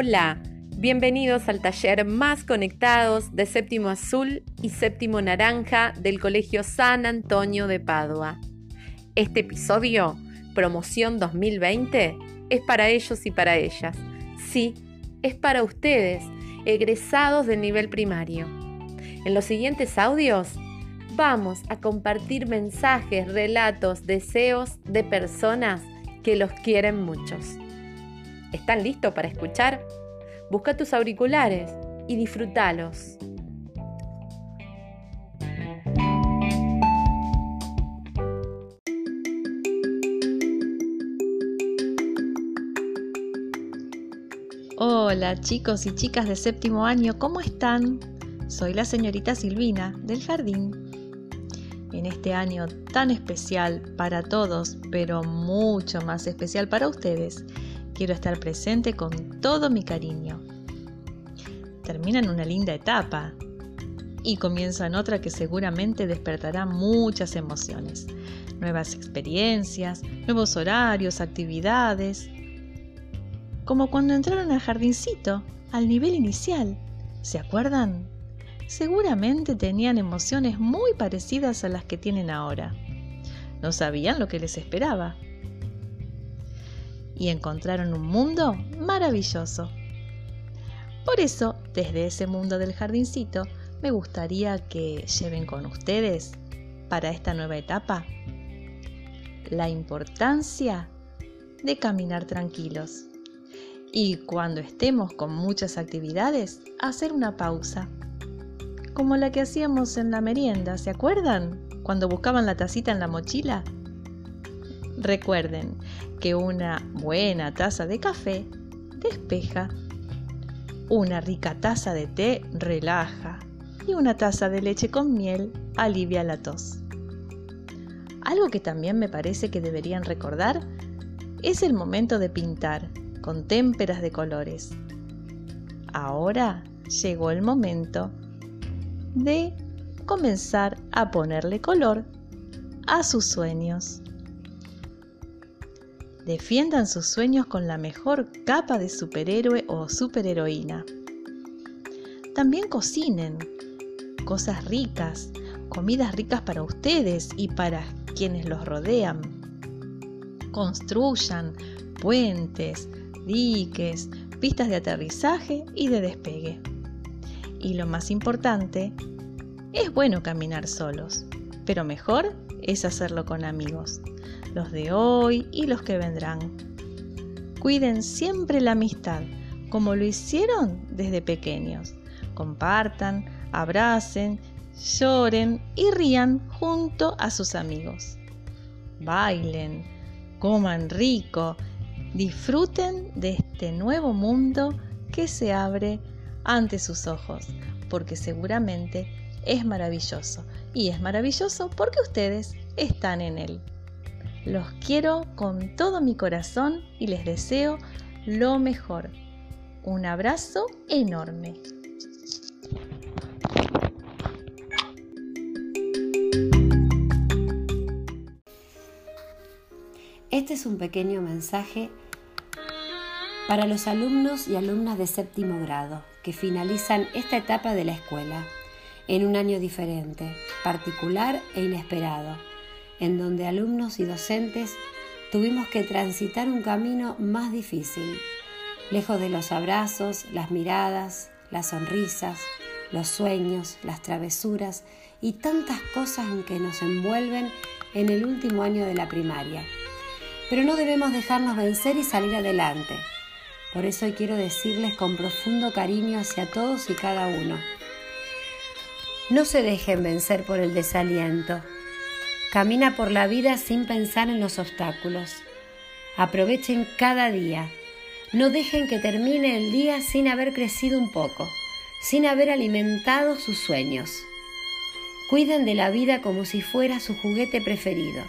Hola, bienvenidos al taller más conectados de séptimo azul y séptimo naranja del Colegio San Antonio de Padua. Este episodio, promoción 2020, es para ellos y para ellas. Sí, es para ustedes, egresados del nivel primario. En los siguientes audios vamos a compartir mensajes, relatos, deseos de personas que los quieren muchos. ¿Están listos para escuchar? Busca tus auriculares y disfrútalos. Hola chicos y chicas de séptimo año, ¿cómo están? Soy la señorita Silvina del jardín. En este año tan especial para todos, pero mucho más especial para ustedes, Quiero estar presente con todo mi cariño. Terminan una linda etapa y comienzan otra que seguramente despertará muchas emociones. Nuevas experiencias, nuevos horarios, actividades. Como cuando entraron al jardincito, al nivel inicial. ¿Se acuerdan? Seguramente tenían emociones muy parecidas a las que tienen ahora. No sabían lo que les esperaba y encontraron un mundo maravilloso. Por eso, desde ese mundo del jardincito, me gustaría que lleven con ustedes para esta nueva etapa la importancia de caminar tranquilos y cuando estemos con muchas actividades, hacer una pausa, como la que hacíamos en la merienda, ¿se acuerdan? Cuando buscaban la tacita en la mochila Recuerden que una buena taza de café despeja, una rica taza de té relaja y una taza de leche con miel alivia la tos. Algo que también me parece que deberían recordar es el momento de pintar con témperas de colores. Ahora llegó el momento de comenzar a ponerle color a sus sueños. Defiendan sus sueños con la mejor capa de superhéroe o superheroína. También cocinen cosas ricas, comidas ricas para ustedes y para quienes los rodean. Construyan puentes, diques, pistas de aterrizaje y de despegue. Y lo más importante, es bueno caminar solos, pero mejor es hacerlo con amigos los de hoy y los que vendrán. Cuiden siempre la amistad, como lo hicieron desde pequeños. Compartan, abracen, lloren y rían junto a sus amigos. Bailen, coman rico, disfruten de este nuevo mundo que se abre ante sus ojos, porque seguramente es maravilloso. Y es maravilloso porque ustedes están en él. Los quiero con todo mi corazón y les deseo lo mejor. Un abrazo enorme. Este es un pequeño mensaje para los alumnos y alumnas de séptimo grado que finalizan esta etapa de la escuela en un año diferente, particular e inesperado en donde alumnos y docentes tuvimos que transitar un camino más difícil, lejos de los abrazos, las miradas, las sonrisas, los sueños, las travesuras y tantas cosas en que nos envuelven en el último año de la primaria. Pero no debemos dejarnos vencer y salir adelante. Por eso quiero decirles con profundo cariño hacia todos y cada uno. No se dejen vencer por el desaliento, Camina por la vida sin pensar en los obstáculos. Aprovechen cada día. No dejen que termine el día sin haber crecido un poco, sin haber alimentado sus sueños. Cuiden de la vida como si fuera su juguete preferido.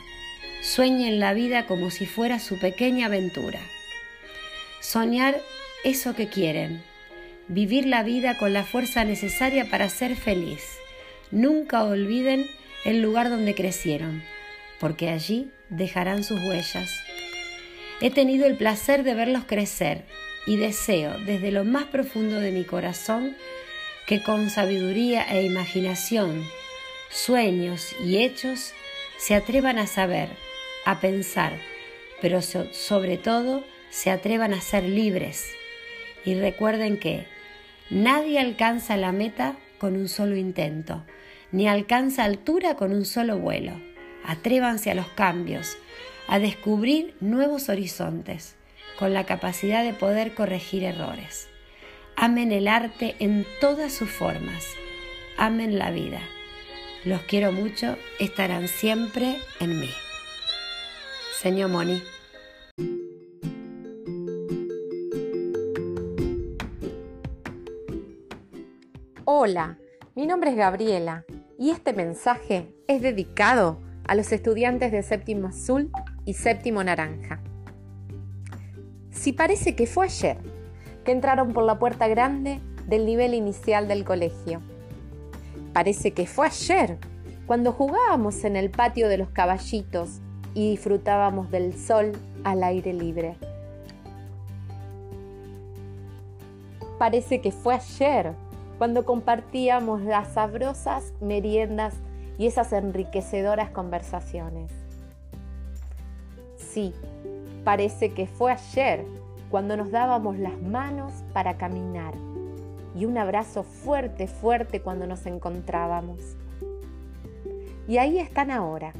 Sueñen la vida como si fuera su pequeña aventura. Soñar eso que quieren. Vivir la vida con la fuerza necesaria para ser feliz. Nunca olviden el lugar donde crecieron, porque allí dejarán sus huellas. He tenido el placer de verlos crecer y deseo desde lo más profundo de mi corazón que con sabiduría e imaginación, sueños y hechos se atrevan a saber, a pensar, pero sobre todo se atrevan a ser libres. Y recuerden que nadie alcanza la meta con un solo intento, ni alcanza altura con un solo vuelo. Atrévanse a los cambios, a descubrir nuevos horizontes, con la capacidad de poder corregir errores. Amen el arte en todas sus formas. Amen la vida. Los quiero mucho, estarán siempre en mí. Señor Moni. Hola, mi nombre es Gabriela y este mensaje es dedicado a los estudiantes de séptimo azul y séptimo naranja. Si parece que fue ayer que entraron por la puerta grande del nivel inicial del colegio. Parece que fue ayer cuando jugábamos en el patio de los caballitos y disfrutábamos del sol al aire libre. Parece que fue ayer cuando compartíamos las sabrosas meriendas y esas enriquecedoras conversaciones. Sí, parece que fue ayer cuando nos dábamos las manos para caminar y un abrazo fuerte, fuerte cuando nos encontrábamos. Y ahí están ahora,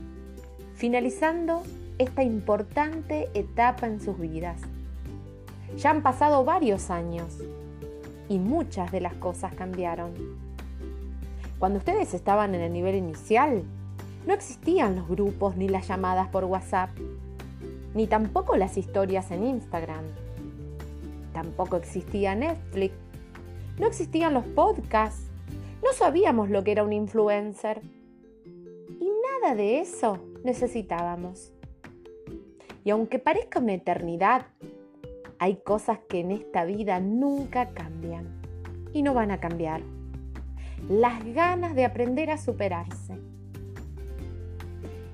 finalizando esta importante etapa en sus vidas. Ya han pasado varios años y muchas de las cosas cambiaron. Cuando ustedes estaban en el nivel inicial, no existían los grupos ni las llamadas por WhatsApp, ni tampoco las historias en Instagram Tampoco existía Netflix. No existían los podcasts. No sabíamos lo que era un influencer. Y nada de eso necesitábamos. Y aunque parezca una eternidad, hay cosas que en esta vida nunca cambian y no van a cambiar. Las ganas de aprender a superarse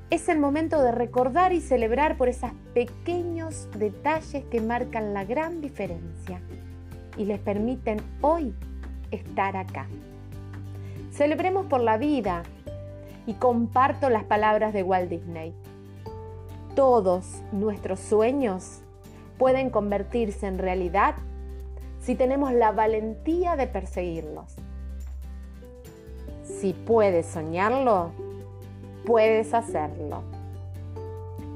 es el momento de recordar y celebrar por esos pequeños detalles que marcan la gran diferencia y les permiten hoy estar acá. Celebremos por la vida y comparto las palabras de Walt Disney. Todos nuestros sueños pueden convertirse en realidad si tenemos la valentía de perseguirlos. Si puedes soñarlo, puedes hacerlo.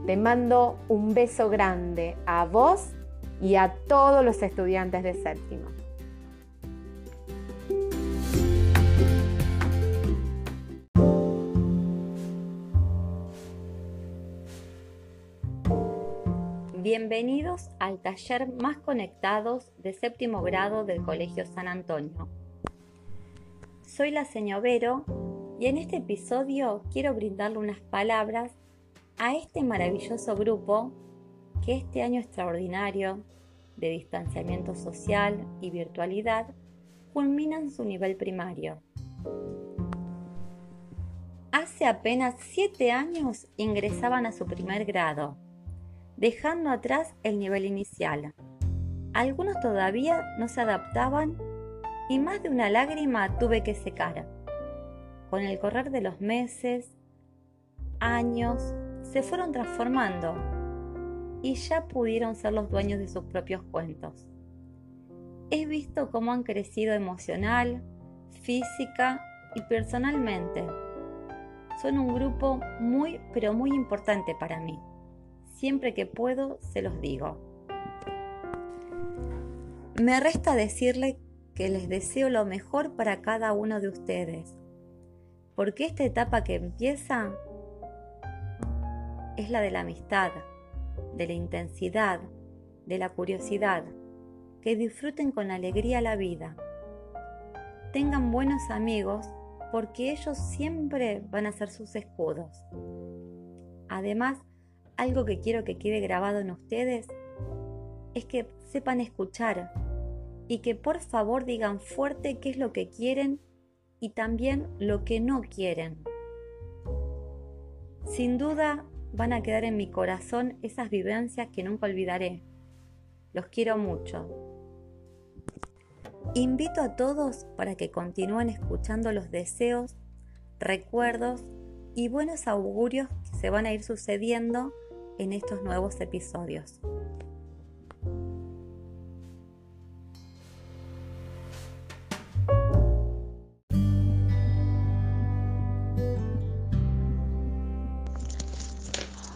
Te mando un beso grande a vos y a todos los estudiantes de séptimo. Bienvenidos al taller más conectados de séptimo grado del Colegio San Antonio. Soy la señora Vero y en este episodio quiero brindarle unas palabras a este maravilloso grupo que este año extraordinario de distanciamiento social y virtualidad culminan su nivel primario. Hace apenas siete años ingresaban a su primer grado, dejando atrás el nivel inicial. Algunos todavía no se adaptaban y más de una lágrima tuve que secar con el correr de los meses, años, se fueron transformando y ya pudieron ser los dueños de sus propios cuentos. He visto cómo han crecido emocional, física y personalmente. Son un grupo muy, pero muy importante para mí. Siempre que puedo, se los digo. Me resta decirle que les deseo lo mejor para cada uno de ustedes porque esta etapa que empieza es la de la amistad, de la intensidad, de la curiosidad, que disfruten con alegría la vida. Tengan buenos amigos porque ellos siempre van a ser sus escudos. Además, algo que quiero que quede grabado en ustedes es que sepan escuchar y que por favor digan fuerte qué es lo que quieren y también lo que no quieren. Sin duda van a quedar en mi corazón esas vivencias que nunca olvidaré. Los quiero mucho. Invito a todos para que continúen escuchando los deseos, recuerdos y buenos augurios que se van a ir sucediendo en estos nuevos episodios.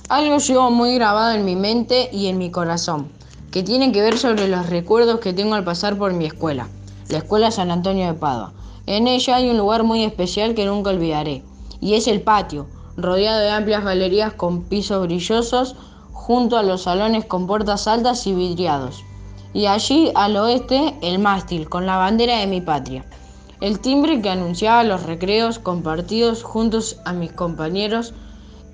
Algo llegó muy grabado en mi mente y en mi corazón, que tiene que ver sobre los recuerdos que tengo al pasar por mi escuela, la Escuela San Antonio de Padua. En ella hay un lugar muy especial que nunca olvidaré, y es el patio, rodeado de amplias galerías con pisos brillosos, junto a los salones con puertas altas y vidriados. Y allí al oeste el mástil con la bandera de mi patria. El timbre que anunciaba los recreos compartidos juntos a mis compañeros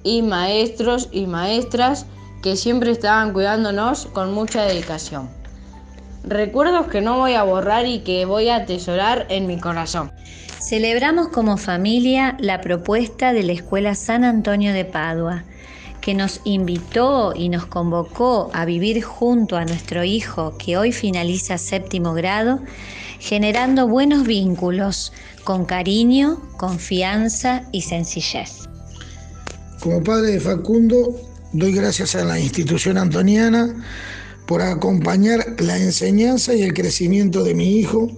y maestros y maestras que siempre estaban cuidándonos con mucha dedicación. Recuerdos que no voy a borrar y que voy a atesorar en mi corazón. Celebramos como familia la propuesta de la Escuela San Antonio de Padua, que nos invitó y nos convocó a vivir junto a nuestro hijo que hoy finaliza séptimo grado, generando buenos vínculos con cariño, confianza y sencillez. Como padre de Facundo, doy gracias a la institución antoniana por acompañar la enseñanza y el crecimiento de mi hijo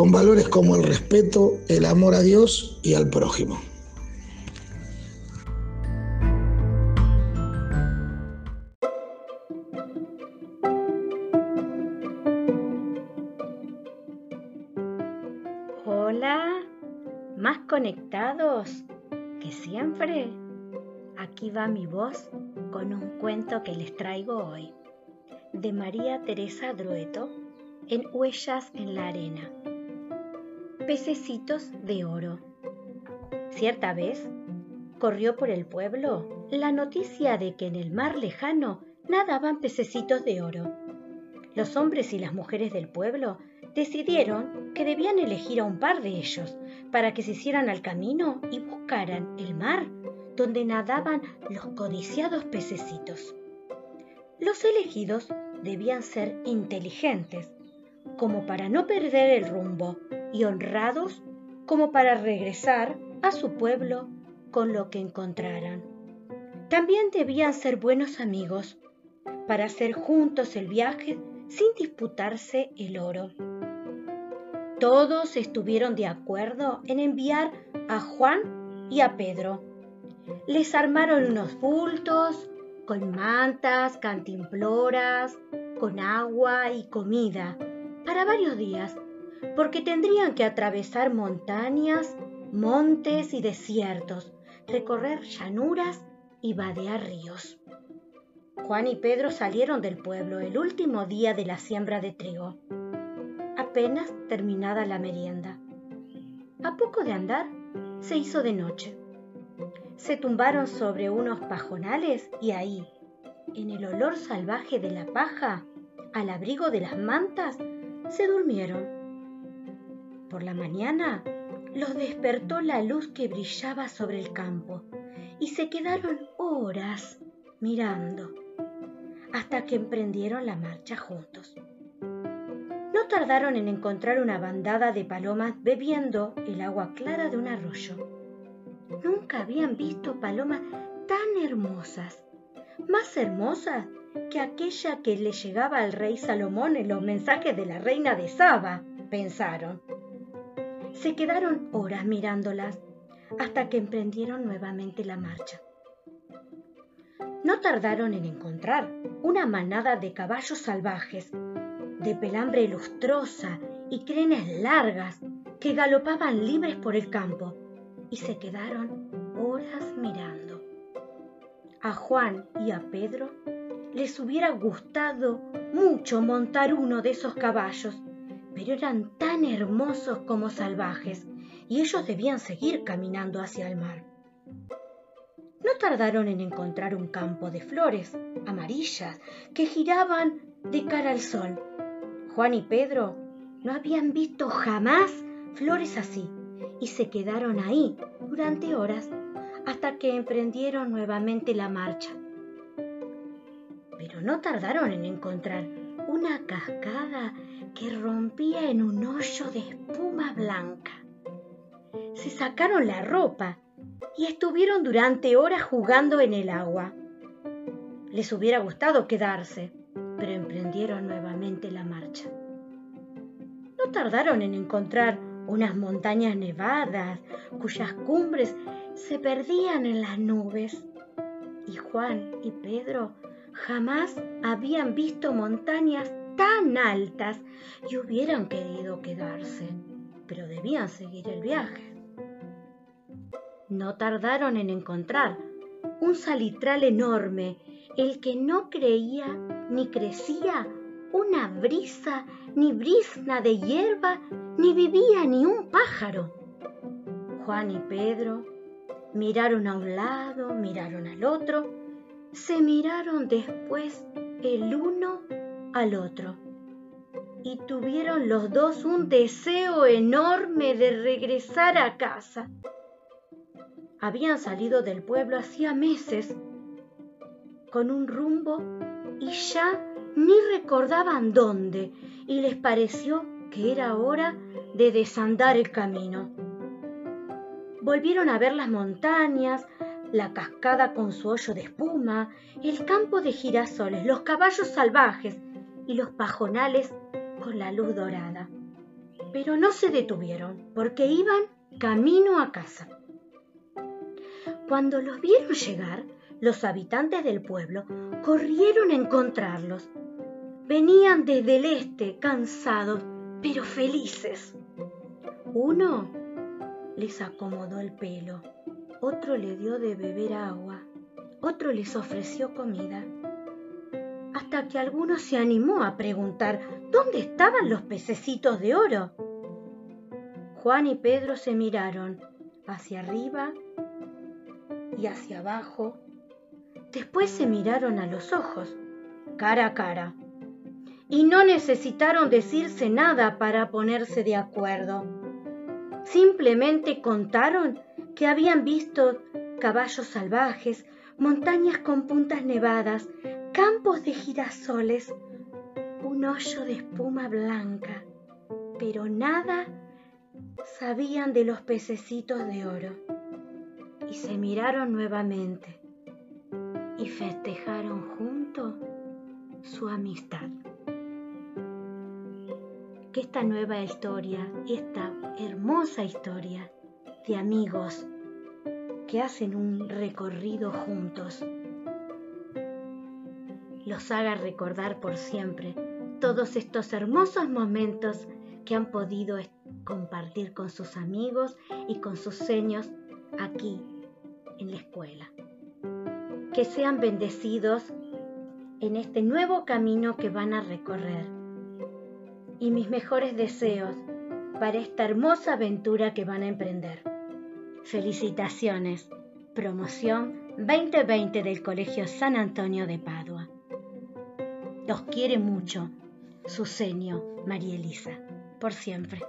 con valores como el respeto, el amor a Dios y al prójimo. Hola, más conectados que siempre. Aquí va mi voz con un cuento que les traigo hoy, de María Teresa Drueto, en Huellas en la Arena. Pececitos de oro. Cierta vez corrió por el pueblo la noticia de que en el mar lejano nadaban pececitos de oro. Los hombres y las mujeres del pueblo decidieron que debían elegir a un par de ellos para que se hicieran al camino y buscaran el mar donde nadaban los codiciados pececitos. Los elegidos debían ser inteligentes, como para no perder el rumbo, y honrados, como para regresar a su pueblo con lo que encontraran. También debían ser buenos amigos, para hacer juntos el viaje sin disputarse el oro. Todos estuvieron de acuerdo en enviar a Juan y a Pedro, les armaron unos bultos con mantas, cantimploras, con agua y comida para varios días, porque tendrían que atravesar montañas, montes y desiertos, recorrer llanuras y vadear ríos. Juan y Pedro salieron del pueblo el último día de la siembra de trigo, apenas terminada la merienda. A poco de andar, se hizo de noche se tumbaron sobre unos pajonales y ahí, en el olor salvaje de la paja, al abrigo de las mantas, se durmieron. Por la mañana los despertó la luz que brillaba sobre el campo y se quedaron horas mirando hasta que emprendieron la marcha juntos. No tardaron en encontrar una bandada de palomas bebiendo el agua clara de un arroyo nunca habían visto palomas tan hermosas, más hermosas que aquella que le llegaba al rey Salomón en los mensajes de la reina de Saba, pensaron. Se quedaron horas mirándolas hasta que emprendieron nuevamente la marcha. No tardaron en encontrar una manada de caballos salvajes, de pelambre lustrosa y crenes largas que galopaban libres por el campo y se quedaron horas mirando. A Juan y a Pedro les hubiera gustado mucho montar uno de esos caballos, pero eran tan hermosos como salvajes y ellos debían seguir caminando hacia el mar. No tardaron en encontrar un campo de flores amarillas que giraban de cara al sol. Juan y Pedro no habían visto jamás flores así y se quedaron ahí durante horas hasta que emprendieron nuevamente la marcha. Pero no tardaron en encontrar una cascada que rompía en un hoyo de espuma blanca. Se sacaron la ropa y estuvieron durante horas jugando en el agua. Les hubiera gustado quedarse, pero emprendieron nuevamente la marcha. No tardaron en encontrar unas montañas nevadas cuyas cumbres se perdían en las nubes. Y Juan y Pedro jamás habían visto montañas tan altas y hubieran querido quedarse, pero debían seguir el viaje. No tardaron en encontrar un salitral enorme, el que no creía ni crecía una brisa, ni brisna de hierba, ni vivía ni un pájaro. Juan y Pedro miraron a un lado, miraron al otro, se miraron después el uno al otro y tuvieron los dos un deseo enorme de regresar a casa. Habían salido del pueblo hacía meses con un rumbo y ya ni recordaban dónde y les pareció que era hora de desandar el camino. Volvieron a ver las montañas, la cascada con su hoyo de espuma, el campo de girasoles, los caballos salvajes y los pajonales con la luz dorada. Pero no se detuvieron porque iban camino a casa. Cuando los vieron llegar, los habitantes del pueblo corrieron a encontrarlos. Venían desde el este, cansados, pero felices. Uno les acomodó el pelo, otro le dio de beber agua, otro les ofreció comida, hasta que alguno se animó a preguntar dónde estaban los pececitos de oro. Juan y Pedro se miraron hacia arriba y hacia abajo Después se miraron a los ojos, cara a cara, y no necesitaron decirse nada para ponerse de acuerdo. Simplemente contaron que habían visto caballos salvajes, montañas con puntas nevadas, campos de girasoles, un hoyo de espuma blanca, pero nada sabían de los pececitos de oro. Y se miraron nuevamente y festejaron juntos su amistad. Que esta nueva historia, esta hermosa historia amigos que hacen un recorrido juntos, los haga recordar por siempre todos estos hermosos momentos que han podido compartir con sus amigos y con sus seños aquí en la escuela que sean bendecidos en este nuevo camino que van a recorrer. Y mis mejores deseos para esta hermosa aventura que van a emprender. Felicitaciones. Promoción 2020 del Colegio San Antonio de Padua. Los quiere mucho su seño María Elisa, por siempre.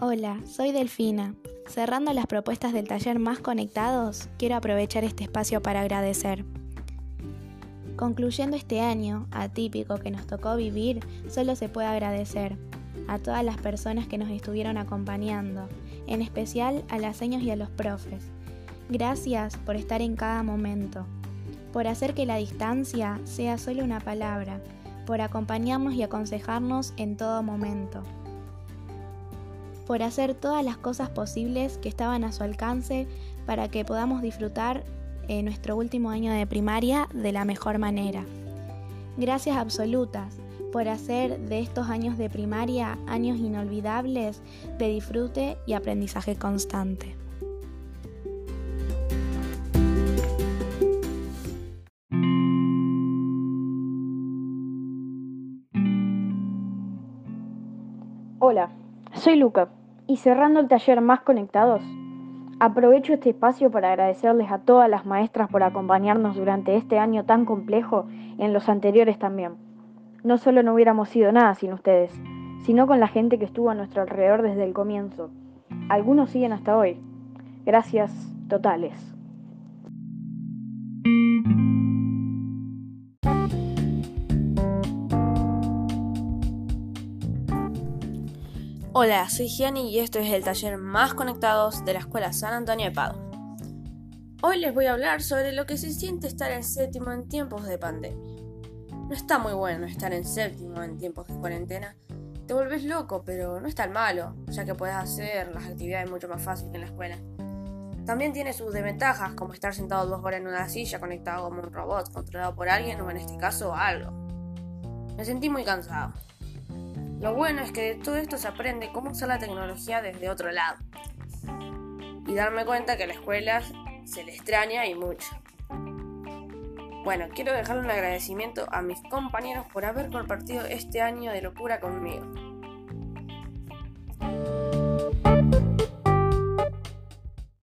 Hola, soy Delfina. Cerrando las propuestas del taller Más Conectados, quiero aprovechar este espacio para agradecer. Concluyendo este año atípico que nos tocó vivir, solo se puede agradecer a todas las personas que nos estuvieron acompañando, en especial a las señas y a los profes. Gracias por estar en cada momento, por hacer que la distancia sea solo una palabra, por acompañarnos y aconsejarnos en todo momento por hacer todas las cosas posibles que estaban a su alcance para que podamos disfrutar nuestro último año de primaria de la mejor manera. Gracias absolutas por hacer de estos años de primaria años inolvidables de disfrute y aprendizaje constante. Hola, soy Luca y cerrando el taller Más Conectados, aprovecho este espacio para agradecerles a todas las maestras por acompañarnos durante este año tan complejo y en los anteriores también. No solo no hubiéramos sido nada sin ustedes, sino con la gente que estuvo a nuestro alrededor desde el comienzo. Algunos siguen hasta hoy. Gracias totales. Hola, soy Gianni y esto es el taller más conectados de la Escuela San Antonio de Padua. Hoy les voy a hablar sobre lo que se siente estar en séptimo en tiempos de pandemia. No está muy bueno estar en séptimo en tiempos de cuarentena. Te vuelves loco, pero no es tan malo, ya que puedes hacer las actividades mucho más fácil que en la escuela. También tiene sus desventajas, como estar sentado dos horas en una silla conectado como un robot, controlado por alguien o en este caso algo. Me sentí muy cansado. Lo bueno es que de todo esto se aprende cómo usar la tecnología desde otro lado. Y darme cuenta que la escuela se le extraña y mucho. Bueno, quiero dejarle un agradecimiento a mis compañeros por haber compartido este año de locura conmigo.